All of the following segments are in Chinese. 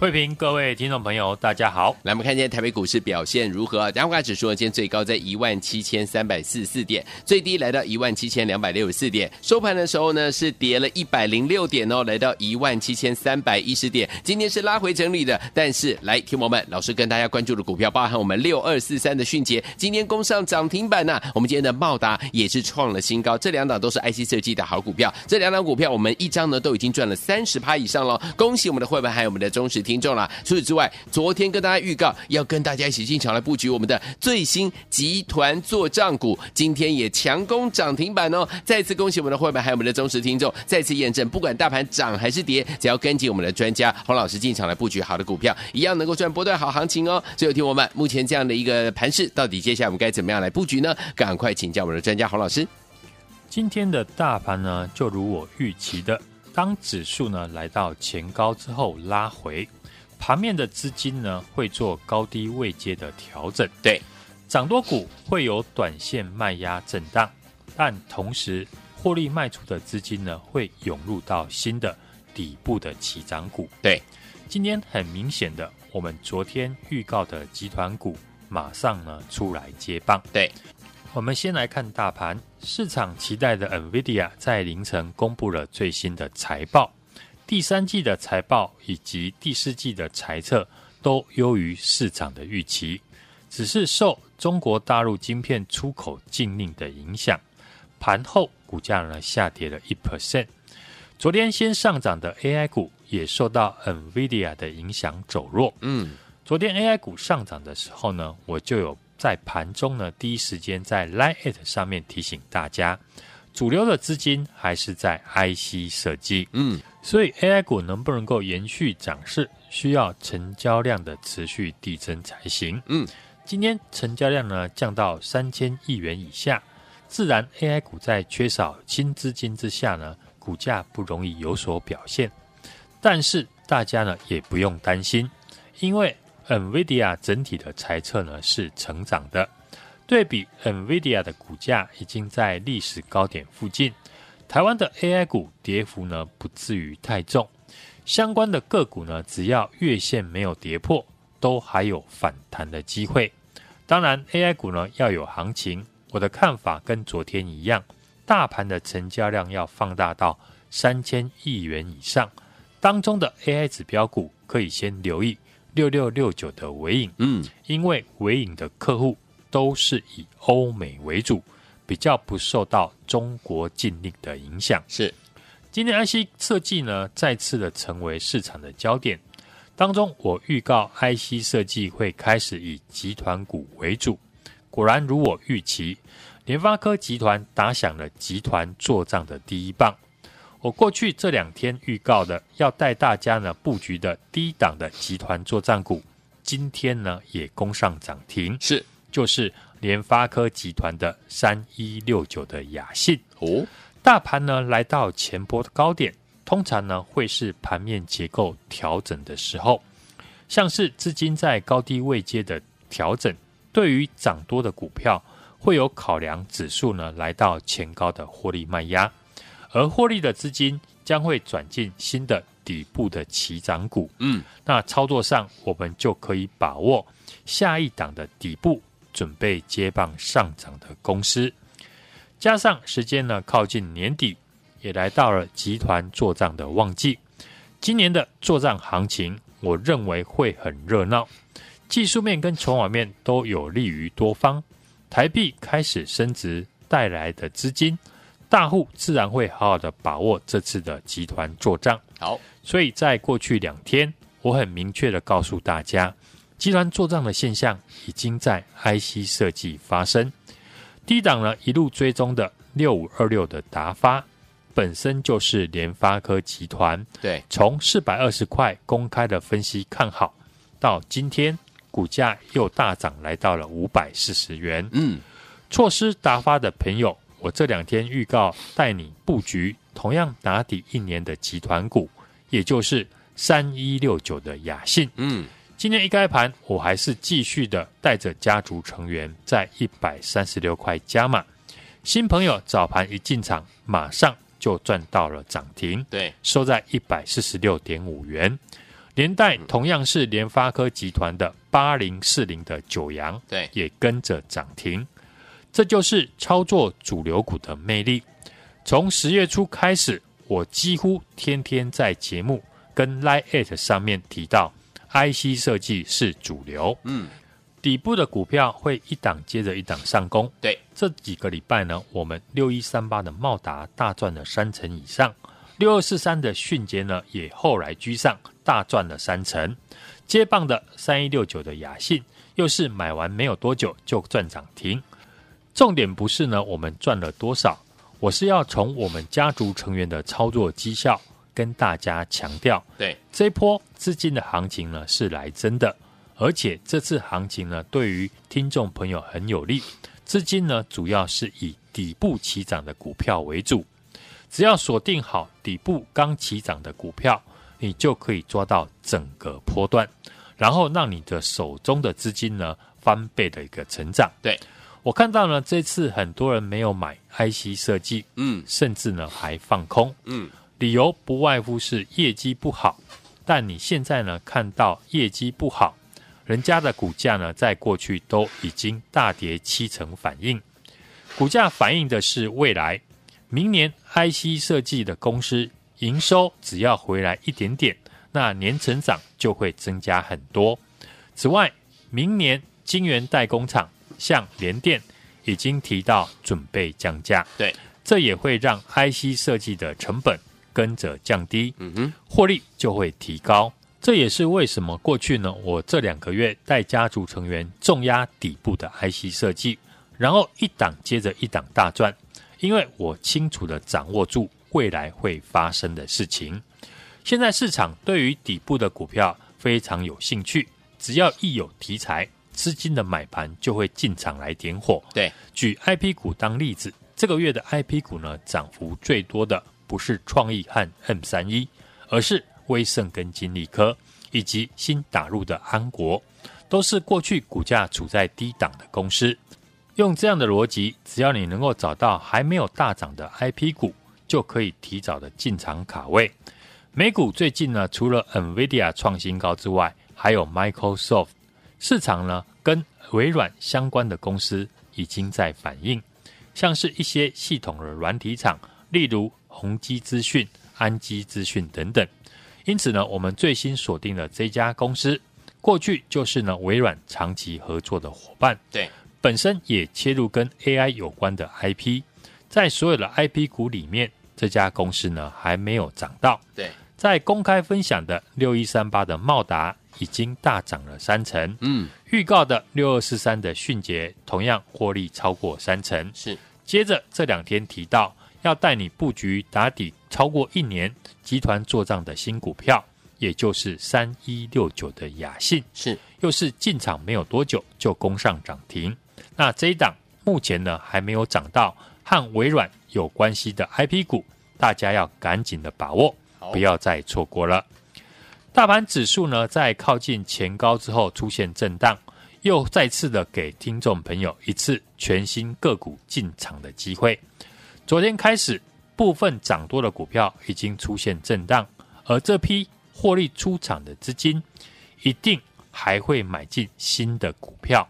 慧平，各位听众朋友，大家好。来，我们看今天台北股市表现如何？加权指数呢，今天最高在一万七千三百四十四点，最低来到一万七千两百六十四点。收盘的时候呢，是跌了一百零六点哦，来到一万七千三百一十点。今天是拉回整理的，但是来，听友们，老师跟大家关注的股票，包含我们六二四三的迅捷，今天攻上涨停板呐、我们今天的茂达也是创了新高，这两档都是 IC 设计的好股票。这两档股票，我们一张呢都已经赚了三十趴以上了，恭喜我们的会员还有我们的忠实听众了。除此之外，昨天跟大家预告要跟大家一起进场来布局我们的最新集团作帐股，今天也强攻涨停板哦！再次恭喜我们的会员还有我们的忠实听众，再次验证，不管大盘涨还是跌，只要跟紧我们的专家洪老师进场来布局好的股票，一样能够赚波段好行情哦！最后听我们，目前这样的一个盘势，到底接下来我们该怎么样来布局呢？赶快请教我们的专家洪老师。今天的大盘呢，就如我预期的，当指数呢来到前高之后拉回。盘面的资金呢，会做高低位阶的调整，对，涨多股会有短线卖压震荡，但同时获利卖出的资金呢，会涌入到新的底部的起涨股，对。今天很明显的，我们昨天预告的集团股马上呢出来接棒，对。我们先来看大盘，市场期待的 NVIDIA 在凌晨公布了最新的财报。第三季的财报以及第四季的财测都优于市场的预期，只是受中国大陆晶片出口禁令的影响，盘后股价呢下跌了一 percent。昨天先上涨的 AI 股也受到 NVIDIA 的影响走弱。嗯，昨天 AI 股上涨的时候呢，我就有在盘中呢第一时间在 Line@ 上面提醒大家。主流的资金还是在 IC 设计，嗯，所以 AI 股能不能够延续涨势，需要成交量的持续递增才行，嗯，今天成交量呢降到三千亿元以下，自然 AI 股在缺少新资金之下呢，股价不容易有所表现，但是大家呢也不用担心，因为 NVIDIA 整体的财测呢是成长的。对比 NVIDIA 的股价已经在历史高点附近，台湾的 AI 股跌幅呢不至于太重，相关的个股呢只要月线没有跌破，都还有反弹的机会。当然，AI 股呢要有行情，我的看法跟昨天一样，大盘的成交量要放大到三千亿元以上，当中的 AI 指标股可以先留意六六六九的尾影，嗯，因为尾影的客户。都是以欧美为主，比较不受到中国禁令的影响。是，今天 IC 设计呢，再次的成为市场的焦点。当中，我预告 IC 设计会开始以集团股为主，果然如我预期，联发科集团打响了集团作战的第一棒。我过去这两天预告的，要带大家呢布局的低档的集团作战股，今天呢也攻上涨停。是。就是联发科集团的三一六九的雅信。哦，大盘呢来到前波的高点，通常呢会是盘面结构调整的时候，像是资金在高低位阶的调整，对于涨多的股票会有考量，指数呢来到前高的获利卖压，而获利的资金将会转进新的底部的起涨股，嗯，那操作上我们就可以把握下一档的底部。准备接棒上涨的公司，加上时间呢靠近年底，也来到了集团做账的旺季。今年的做账行情，我认为会很热闹，技术面跟筹码面都有利于多方。台币开始升值带来的资金，大户自然会好好的把握这次的集团做账。好，所以在过去两天，我很明确的告诉大家。集团做账的现象已经在 IC 设计发生，低档呢一路追踪的六五二六的达发，本身就是联发科集团，对，从四百二十块公开的分析看好，到今天股价又大涨来到了五百四十元，嗯，错失达发的朋友，我这两天预告带你布局同样打底一年的集团股，也就是。三一六九的雅信。嗯，今天一开盘，我还是继续的带着家族成员在一百三十六块加码。新朋友早盘一进场，马上就赚到了涨停，对，收在一百四十六点五元。连带同样是联发科集团的八零四零的九阳，对，也跟着涨停。这就是操作主流股的魅力。从十月初开始，我几乎天天在节目跟 Line@ 上面提到，IC 设计是主流。嗯，底部的股票会一档接着一档上攻。对，这几个礼拜呢，我们六一三八的茂达大赚了三成以上，六二四三的迅捷呢也后来居上，大赚了三成。接棒的三一六九的雅信，又是买完没有多久就赚涨停。重点不是呢，我们赚了多少，我是要从我们家族成员的操作绩效跟大家强调。对，这一波资金的行情呢是来真的，而且这次行情呢对于听众朋友很有利。资金呢主要是以底部起涨的股票为主，只要锁定好底部刚起涨的股票，你就可以抓到整个波段，然后让你的手中的资金呢翻倍的一个成长。对。我看到呢，这次很多人没有买 IC 设计，嗯，甚至呢还放空，嗯，理由不外乎是业绩不好。但你现在呢看到业绩不好，人家的股价呢在过去都已经大跌七成，反应股价反映的是未来，明年 IC 设计的公司营收只要回来一点点，那年成长就会增加很多。此外，明年晶圆代工厂。像联电已经提到准备降价，对，这也会让 IC 设计的成本跟着降低，嗯哼，获利就会提高。这也是为什么过去呢，我这两个月带家族成员重压底部的 IC 设计，然后一档接着一档大赚，因为我清楚的掌握住未来会发生的事情。现在市场对于底部的股票非常有兴趣，只要一有题材。资金的买盘就会进场来点火。对，举 IP 股当例子，这个月的 IP 股呢，涨幅最多的不是创意和 M 三一，而是威盛跟金利科，以及新打入的安国，都是过去股价处在低档的公司。用这样的逻辑，只要你能够找到还没有大涨的 IP 股，就可以提早的进场卡位。美股最近呢，除了 NVIDIA 创新高之外，还有 Microsoft。市场呢，跟微软相关的公司已经在反应，像是一些系统的软体厂，例如宏基资讯、安基资讯等等。因此呢，我们最新锁定了这家公司，过去就是呢微软长期合作的伙伴，对，本身也切入跟 AI 有关的 IP，在所有的 IP 股里面，这家公司呢还没有涨到，对，在公开分享的六一三八的茂达。已经大涨了三成，嗯，预告的六二四三的迅捷同样获利超过三成，是。接着这两天提到要带你布局打底超过一年集团做账的新股票，也就是三一六九的雅信，是，又是进场没有多久就攻上涨停。那这一档目前呢还没有涨到和微软有关系的 IP 股，大家要赶紧的把握，不要再错过了。大盘指数呢，在靠近前高之后出现震荡，又再次的给听众朋友一次全新个股进场的机会。昨天开始，部分涨多的股票已经出现震荡，而这批获利出场的资金，一定还会买进新的股票。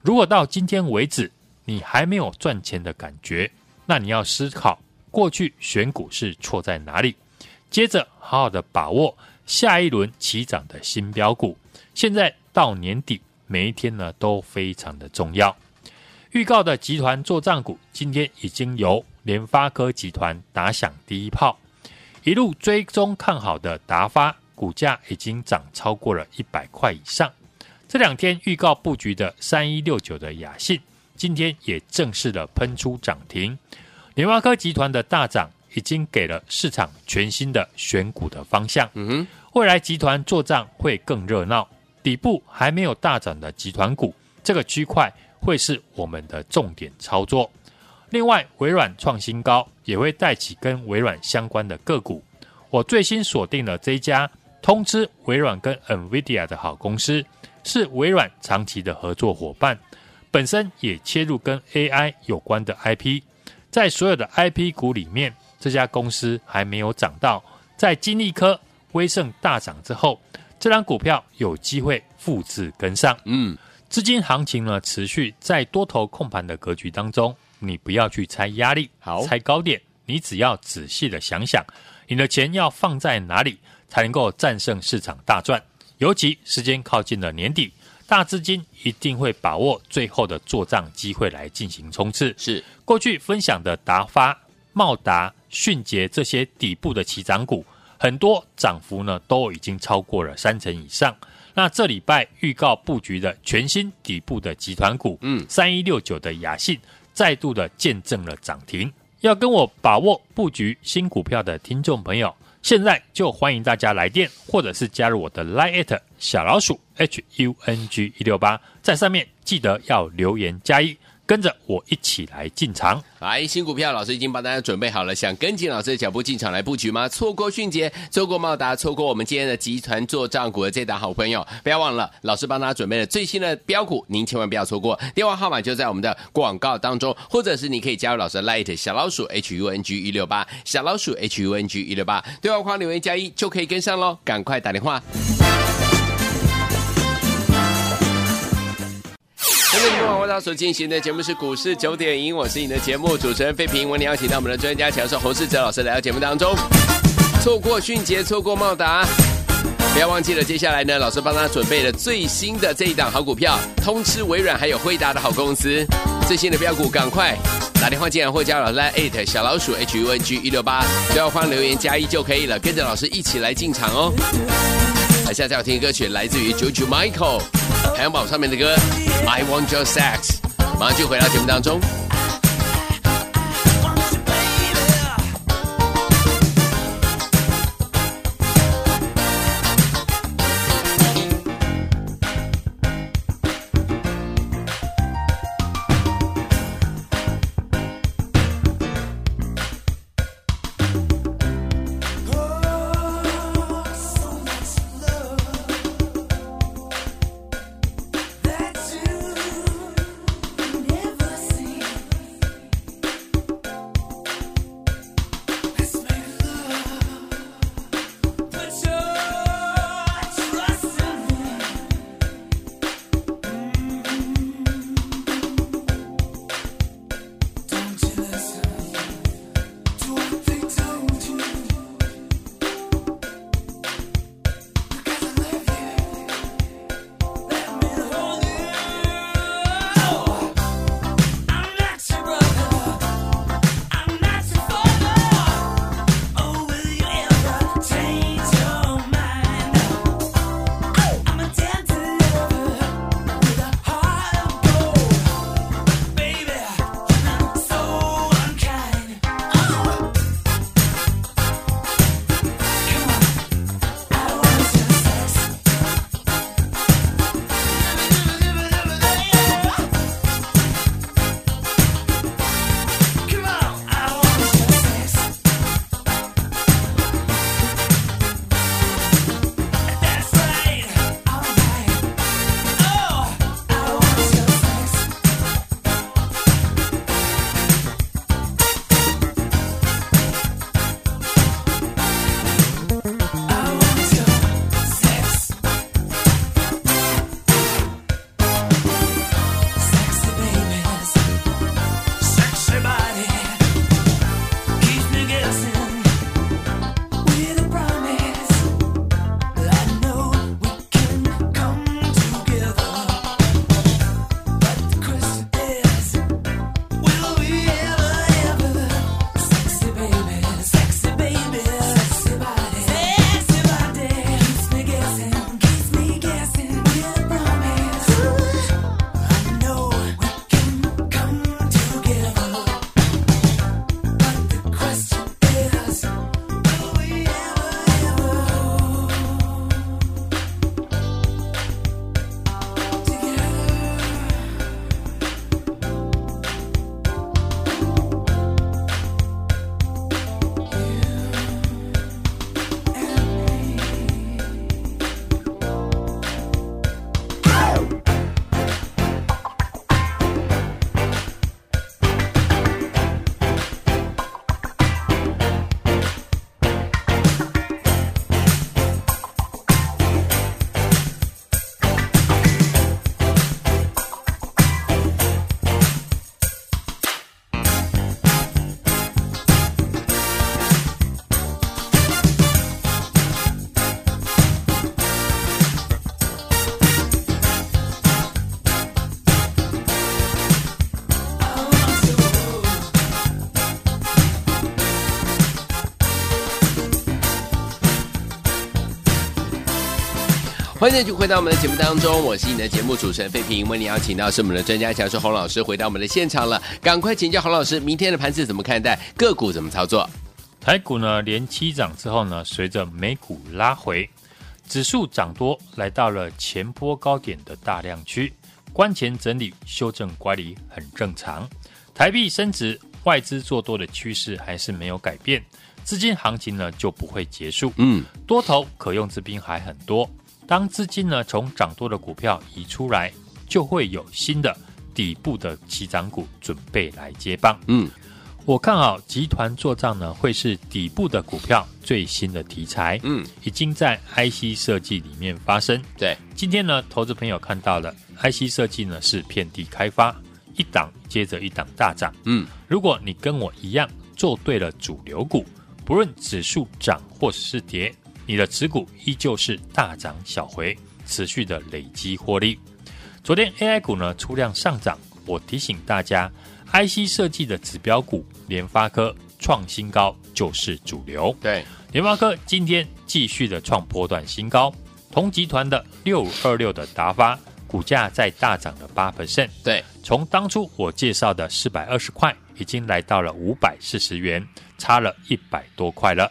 如果到今天为止你还没有赚钱的感觉，那你要思考过去选股是错在哪里，接着好好的把握。下一轮起涨的新标股，现在到年底每一天呢都非常的重要。预告的集团作帐股，今天已经由联发科集团打响第一炮，一路追踪看好的达发股价已经涨超过了一百块以上。这两天预告布局的三一六九的雅信，今天也正式的喷出涨停。联发科集团的大涨。已经给了市场全新的选股的方向。嗯哼，未来集团作帐会更热闹。底部还没有大涨的集团股，这个区块会是我们的重点操作。另外，微软创新高，也会带起跟微软相关的个股。我最新锁定了这一家通知微软跟 NVIDIA 的好公司，是微软长期的合作伙伴，本身也切入跟 AI 有关的 IP。在所有的 IP 股里面，这家公司还没有涨到。在金立科、威盛大涨之后，这张股票有机会复制跟上。嗯，资金行情呢持续在多头控盘的格局当中，你不要去猜压力，好猜高点，你只要仔细的想想，你的钱要放在哪里才能够战胜市场大赚。尤其时间靠近了年底，大资金一定会把握最后的做账机会来进行冲刺。是过去分享的达发、茂达、迅捷这些底部的起涨股，很多涨幅呢都已经超过了三成以上。那这礼拜预告布局的全新底部的集团股，嗯，三一六九的雅信再度的见证了涨停。要跟我把握布局新股票的听众朋友，现在就欢迎大家来电，或者是加入我的 Line@ 小老鼠 HUNG 一六八，在上面记得要留言加一。跟着我一起来进场，来新股票，老师已经帮大家准备好了。想跟紧老师的脚步进场来布局吗？错过迅捷，错过茂达，错过我们今天的集团做账股的这档好朋友，不要忘了，老师帮大家准备了最新的标股，您千万不要错过。电话号码就在我们的广告当中，或者是你可以加入老师的 Light 小老鼠 H U N G 一六八小老鼠 H U N G 一六八，对话框留言加一就可以跟上喽，赶快打电话。今天晚上所进行的节目是股市九点赢，我是你的节目主持人费平。为你邀请到我们的专家强势洪世哲老师来到节目当中。错过迅捷，错过茂达，不要忘记了。接下来呢，老师帮他准备了最新的这一档好股票，通吃微软还有惠达的好公司，最新的标股，赶快打电话进来或加老师来艾特小老鼠 H U N G 一六八，只要放留言加一就可以了，跟着老师一起来进场哦。来，现在要听的歌曲来自于 JoJo Michael 排行榜上面的歌。I want your sex，马上就回到节目当中。欢迎继续回到我们的节目当中，我是你的节目主持人费平。为你邀请到是我们的专家讲师洪老师回到我们的现场了，赶快请教洪老师，明天的盘子怎么看待？个股怎么操作？台股呢连七涨之后呢，随着美股拉回，指数涨多来到了前波高点的大量区，关前整理修正乖离很正常。台币升值，外资做多的趋势还是没有改变，资金行情呢就不会结束。嗯，多头可用之兵还很多。当资金呢从涨多的股票移出来，就会有新的底部的起涨股准备来接棒。嗯，我看好集团做账呢会是底部的股票最新的题材。嗯，已经在 IC 设计里面发生。对，今天呢，投资朋友看到了 IC 设计呢是遍地开发。一档接着一档大涨，嗯，如果你跟我一样做对了主流股，不论指数涨或是跌，你的持股依旧是大涨小回，持续的累积获利。昨天 AI 股呢出量上涨，我提醒大家，IC 设计的指标股联发科创新高就是主流。对，联发科今天继续的创波段新高，同集团的六五二六的达发。股价在大涨了八 percent，对，从当初我介绍的四百二十块，已经来到了五百四十元，差了一百多块了。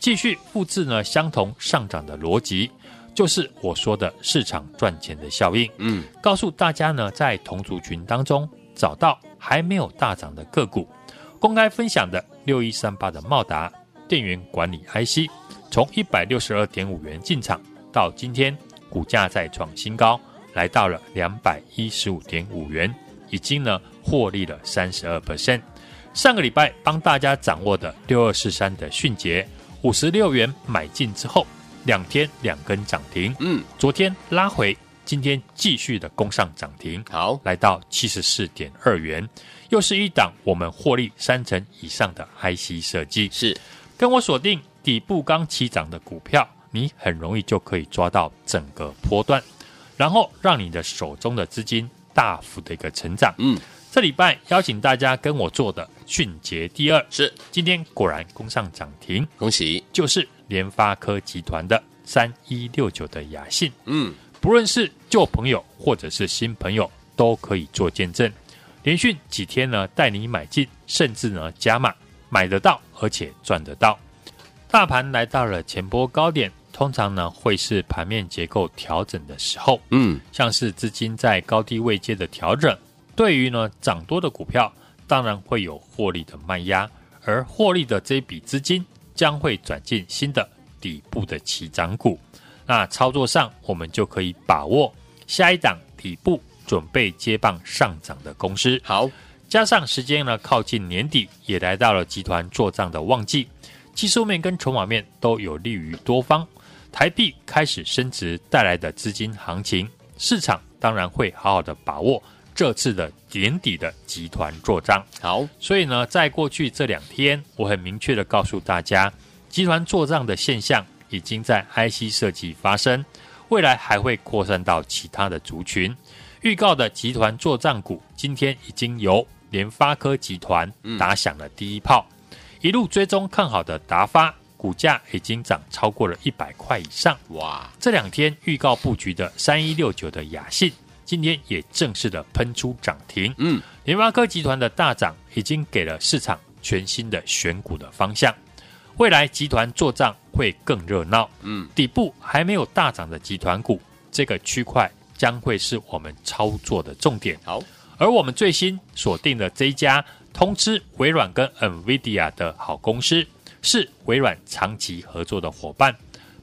继续复制呢相同上涨的逻辑，就是我说的市场赚钱的效应。嗯，告诉大家呢，在同族群当中找到还没有大涨的个股，公开分享的六一三八的茂达电源管理 IC，从一百六十二点五元进场到今天股价再创新高。来到了两百一十五点五元，已经呢获利了三十二 percent。上个礼拜帮大家掌握的六二四三的迅捷，五十六元买进之后，两天两根涨停。嗯，昨天拉回，今天继续的攻上涨停。好，来到七十四点二元，又是一档我们获利三成以上的 IC 设计。是，跟我锁定底部刚起涨的股票，你很容易就可以抓到整个波段。然后让你的手中的资金大幅的一个成长。嗯，这礼拜邀请大家跟我做的迅捷第二是今天果然攻上涨停，恭喜！就是联发科集团的三一六九的雅信。嗯，不论是旧朋友或者是新朋友都可以做见证，连续几天呢带你买进，甚至呢加码买得到，而且赚得到。大盘来到了前波高点。通常呢，会是盘面结构调整的时候，嗯，像是资金在高低位阶的调整，对于呢涨多的股票，当然会有获利的卖压，而获利的这笔资金将会转进新的底部的起涨股，那操作上我们就可以把握下一档底部准备接棒上涨的公司。好，加上时间呢靠近年底，也来到了集团做账的旺季，技术面跟筹码面都有利于多方。台币开始升值带来的资金行情，市场当然会好好的把握这次的年底的集团做账。好，所以呢，在过去这两天，我很明确的告诉大家，集团做账的现象已经在 IC 设计发生，未来还会扩散到其他的族群。预告的集团做账股，今天已经由联发科集团打响了第一炮，嗯、一路追踪看好的达发。股价已经涨超过了一百块以上，哇！这两天预告布局的三一六九的雅信，今天也正式的喷出涨停。嗯，联发科集团的大涨已经给了市场全新的选股的方向，未来集团做账会更热闹。嗯，底部还没有大涨的集团股，这个区块将会是我们操作的重点。好，而我们最新锁定的这一家通吃微软跟 NVIDIA 的好公司。是微软长期合作的伙伴，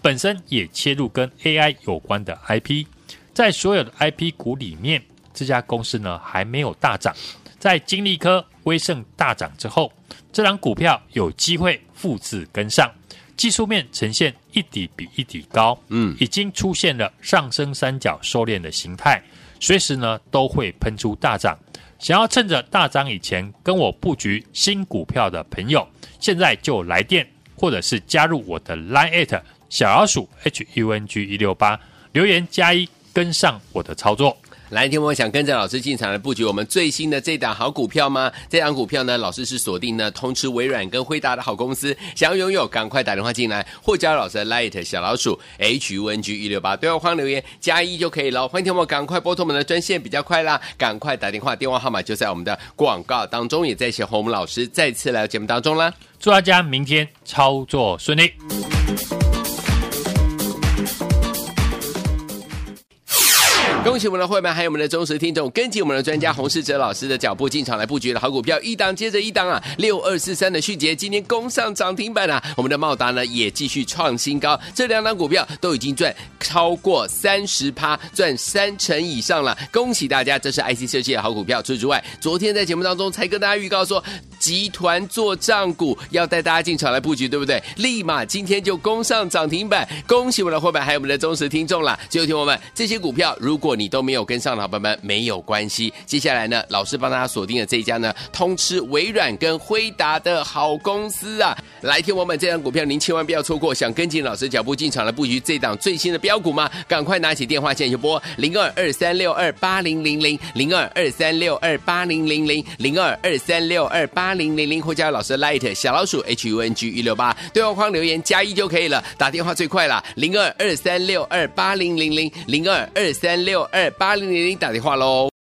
本身也切入跟 AI 有关的 IP，在所有的 IP 股里面，这家公司呢还没有大涨，在金利科、威盛大涨之后，这档股票有机会复制跟上，技术面呈现一底比一底高，嗯，已经出现了上升三角收敛的形态，随时呢都会喷出大涨。想要趁着大涨以前跟我布局新股票的朋友，现在就来电，或者是加入我的 Line@ 小老鼠 HUNG 一六八，留言加一，跟上我的操作。来天，我想跟着老师进场来布局我们最新的这档好股票吗？这档股票呢，老师是锁定呢通吃微软跟辉达的好公司，想要拥有，赶快打电话进来，或加老师的 Light 小老鼠 H U N G 一六八，对话框留言加一就可以了。欢迎听我赶快拨通我们的专线，比较快啦，赶快打电话，电话号码就在我们的广告当中，也在谢和我们老师再次来到节目当中啦。祝大家明天操作顺利。恭喜我们的会员，还有我们的忠实听众，跟紧我们的专家洪世哲老师的脚步进场来布局的好股票，一档接着一档啊！六二四三的旭捷今天攻上涨停板啊！我们的茂达呢也继续创新高，这两档股票都已经赚超过三十趴，赚三成以上了。恭喜大家，这是 IC 设计的好股票。除此之外，昨天在节目当中才跟大家预告说，集团做账股要带大家进场来布局，对不对？立马今天就攻上涨停板，恭喜我们的会员，还有我们的忠实听众了。最后听我们这些股票，如果你都没有跟上的伙伴们没有关系，接下来呢，老师帮大家锁定了这一家呢，通吃微软跟辉达的好公司啊！来听我们这张股票，您千万不要错过。想跟紧老师脚步进场来布局这档最新的标股吗？赶快拿起电话线就拨零二二三六二八零零零零二二三六二八零零零零二二三六二八零零零，或加入老师 Light 小老鼠 H U N G 一六八，对话框留言加一就可以了。打电话最快了，零二二三六二八零零零零二二三六六二。八零零零打电话喽。